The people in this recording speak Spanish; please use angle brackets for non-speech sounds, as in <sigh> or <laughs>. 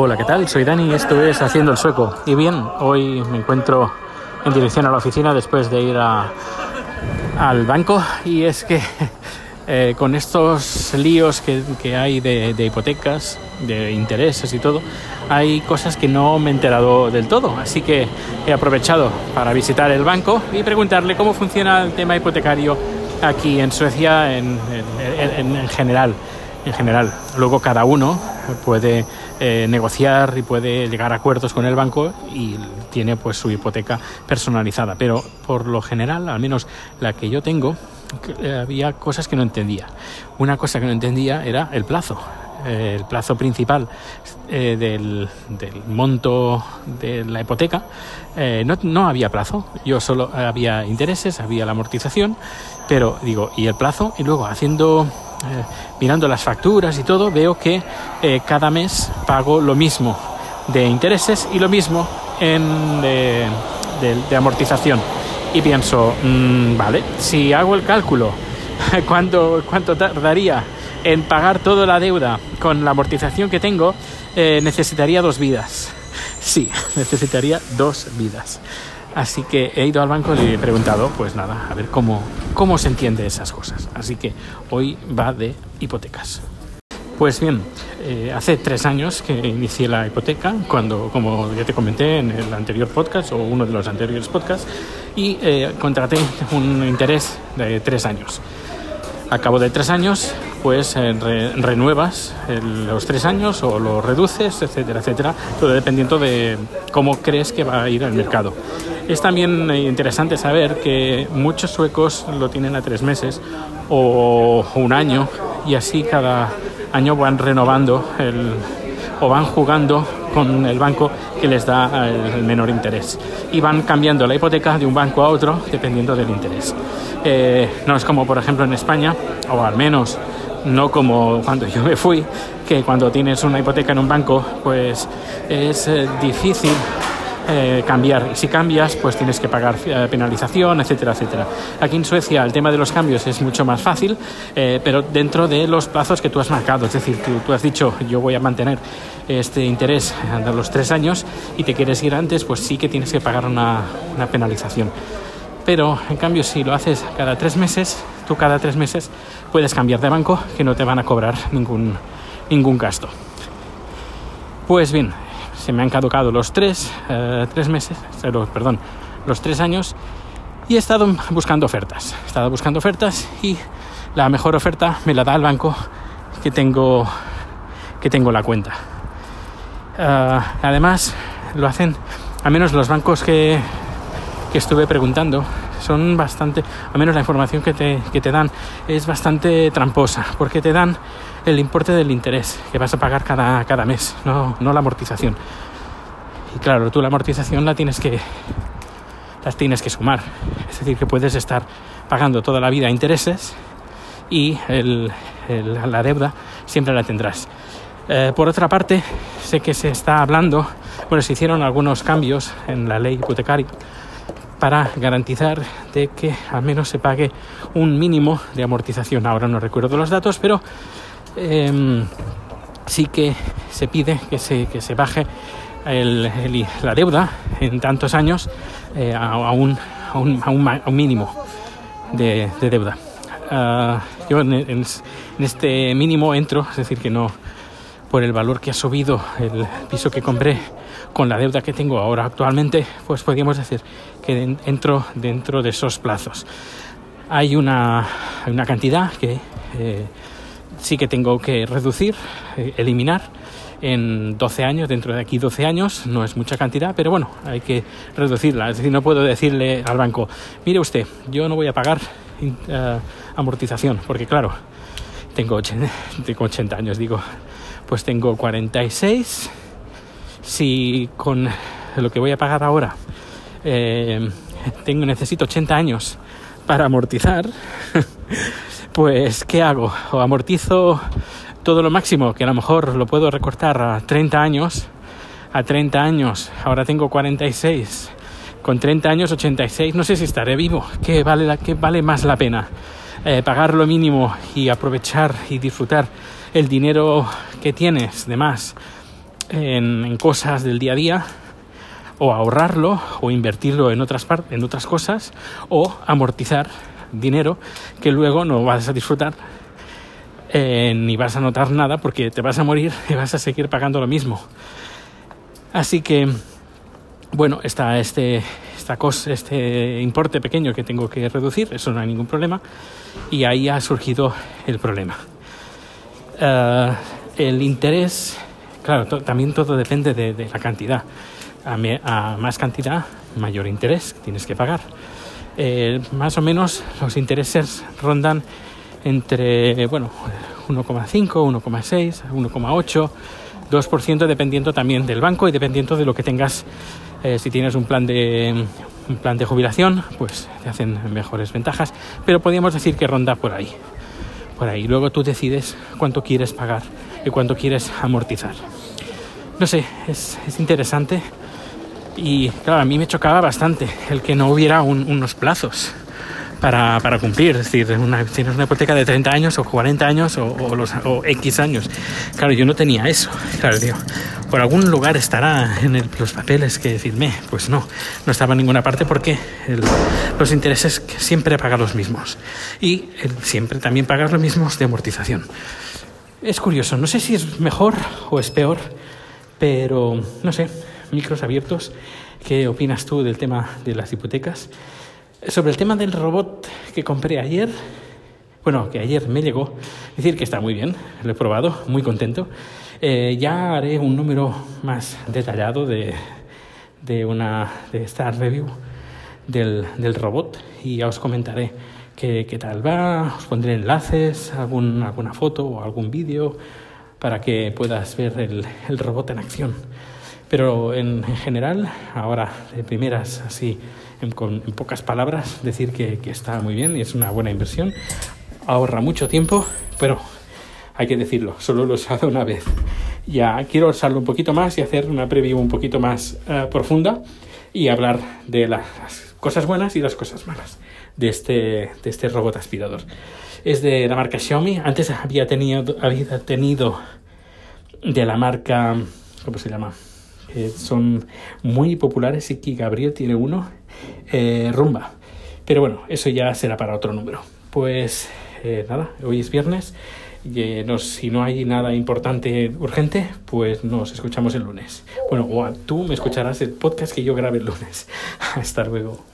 Hola, ¿qué tal? Soy Dani y esto es Haciendo el Sueco. Y bien, hoy me encuentro en dirección a la oficina después de ir a, al banco y es que <laughs> eh, con estos líos que, que hay de, de, hipotecas, de intereses y todo, hay cosas que no me he enterado del todo. Así que he aprovechado para visitar el banco y preguntarle cómo funciona el tema hipotecario aquí en Suecia en, en, en general. En general. Luego cada uno puede eh, negociar y puede llegar a acuerdos con el banco y tiene pues su hipoteca personalizada. Pero por lo general, al menos la que yo tengo, había cosas que no entendía. Una cosa que no entendía era el plazo. Eh, el plazo principal eh, del, del, monto de la hipoteca eh, no, no, había plazo. Yo solo había intereses, había la amortización, pero digo, ¿y el plazo? Y luego haciendo eh, mirando las facturas y todo, veo que eh, cada mes pago lo mismo de intereses y lo mismo en, de, amortización. Y pienso, mmm, vale, si hago el cálculo, <laughs> ¿cuánto, ¿cuánto tardaría en pagar toda la deuda con la amortización que tengo? Eh, necesitaría dos vidas. <laughs> Sí, <laughs> necesitaría dos vidas. Así que he ido al banco y le he preguntado, pues nada, a ver cómo, cómo se entiende esas cosas. Así que hoy va de hipotecas. Pues bien, eh, hace tres años que inicié la hipoteca, cuando, como ya te comenté en el anterior podcast o uno de los anteriores podcasts, y eh, contraté un interés de tres años. A cabo de tres años, pues eh, re renuevas los tres años o lo reduces, etcétera, etcétera, todo dependiendo de cómo crees que va a ir al mercado. Es también interesante saber que muchos suecos lo tienen a tres meses o un año y así cada año van renovando el, o van jugando con el banco que les da el menor interés y van cambiando la hipoteca de un banco a otro dependiendo del interés. Eh, no es como por ejemplo en España, o al menos no como cuando yo me fui, que cuando tienes una hipoteca en un banco pues es eh, difícil eh, cambiar. Y si cambias, pues tienes que pagar eh, penalización, etcétera, etcétera. Aquí en Suecia el tema de los cambios es mucho más fácil, eh, pero dentro de los plazos que tú has marcado. Es decir, tú, tú has dicho, yo voy a mantener este interés de los tres años y te quieres ir antes, pues sí que tienes que pagar una, una penalización. Pero en cambio, si lo haces cada tres meses, tú cada tres meses puedes cambiar de banco que no te van a cobrar ningún, ningún gasto. Pues bien, se me han caducado los tres, eh, tres meses, pero, perdón, los tres años y he estado buscando ofertas. He estado buscando ofertas y la mejor oferta me la da el banco que tengo, que tengo la cuenta. Uh, además, lo hacen, al menos los bancos que, que estuve preguntando, son bastante, al menos la información que te, que te dan es bastante tramposa, porque te dan el importe del interés que vas a pagar cada, cada mes, no, no la amortización. Y claro, tú la amortización la tienes que las tienes que sumar. Es decir, que puedes estar pagando toda la vida intereses y el, el, la deuda siempre la tendrás. Eh, por otra parte, sé que se está hablando, bueno, se hicieron algunos cambios en la ley hipotecaria para garantizar de que al menos se pague un mínimo de amortización. Ahora no recuerdo los datos, pero eh, sí que se pide que se, que se baje el, el, la deuda en tantos años eh, a, a, un, a, un, un, a, un, mínimo de, de deuda. Uh, yo en, en, en, este mínimo entro, es decir, que no por el valor que ha subido el piso que compré con la deuda que tengo ahora actualmente, pues podríamos decir que entro dentro de esos plazos. Hay una, una cantidad que eh, sí que tengo que reducir, eh, eliminar en 12 años, dentro de aquí 12 años, no es mucha cantidad, pero bueno, hay que reducirla. Es decir, no puedo decirle al banco, mire usted, yo no voy a pagar uh, amortización, porque claro, tengo 80, <laughs> tengo 80 años, digo, pues tengo 46. Si con lo que voy a pagar ahora eh, tengo, necesito 80 años para amortizar, <laughs> pues ¿qué hago? O amortizo todo lo máximo, que a lo mejor lo puedo recortar a 30 años, a 30 años, ahora tengo 46, con 30 años 86, no sé si estaré vivo, ¿qué vale, la, qué vale más la pena? Eh, pagar lo mínimo y aprovechar y disfrutar el dinero que tienes de más en, cosas del día a día o ahorrarlo o invertirlo en otras, en otras cosas o amortizar dinero que luego no vas a disfrutar eh, ni vas a notar nada porque te vas a morir <laughs> y vas a seguir pagando lo mismo. Así que, bueno, está este, esta cosa, este importe pequeño que tengo que reducir, eso no hay ningún problema, y ahí ha surgido el problema. Eh, el interés, claro, también todo depende de, la cantidad. A, más cantidad, mayor interés tienes que pagar. Eh, más o menos los intereses rondan entre bueno 1,5, 1,6, 1,8, 2% dependiendo también del banco y dependiendo de lo que tengas. Eh, si tienes un plan de un plan de jubilación, pues te hacen mejores ventajas, pero podríamos decir que ronda por ahí. Por ahí. Luego tú decides cuánto quieres pagar y cuánto quieres amortizar. No sé, es, es interesante y claro, a mí me chocaba bastante el que no hubiera unos plazos para, para, cumplir. Es decir, una, tienes una hipoteca de 30 años o 40 años o, los, o X años. Claro, yo no tenía eso. Claro, digo, por algún lugar estará en los papeles que firmé. Pues no, no estaba en ninguna parte porque los intereses siempre pagan los mismos. Y siempre también pagas los mismos de amortización. Es curioso, no sé si es mejor o es peor, pero no sé micros abiertos. ¿Qué opinas tú del tema de las hipotecas? Sobre el tema del robot que compré ayer, bueno, que ayer me llegó, decir que está muy bien, lo he probado, muy contento. Eh, ya haré un número más detallado de, de, una, de esta review del, del robot y ya os comentaré qué, qué, tal va, os pondré enlaces, algún, alguna foto o algún vídeo para que puedas ver el, el robot en acción. Pero en, general, ahora de primeras, así, en, con, pocas palabras, decir que, que, está muy bien y es una buena inversión. Ahorra mucho tiempo, pero hay que decirlo, solo lo he usado una vez. Ya quiero usarlo un poquito más y hacer una preview un poquito más uh, profunda y hablar de las cosas buenas y las cosas malas de este, de este robot aspirador. Es de la marca Xiaomi. Antes había tenido, había tenido de la marca, ¿cómo se llama? Eh, son muy populares y que Gabriel tiene uno, eh, Rumba. Pero bueno, eso ya será para otro número. Pues eh, nada, hoy es viernes. Y, nos, si no hay nada importante, urgente, pues nos escuchamos el lunes. Bueno, o tú me escucharás el podcast que yo grabe el lunes. <laughs> Hasta luego.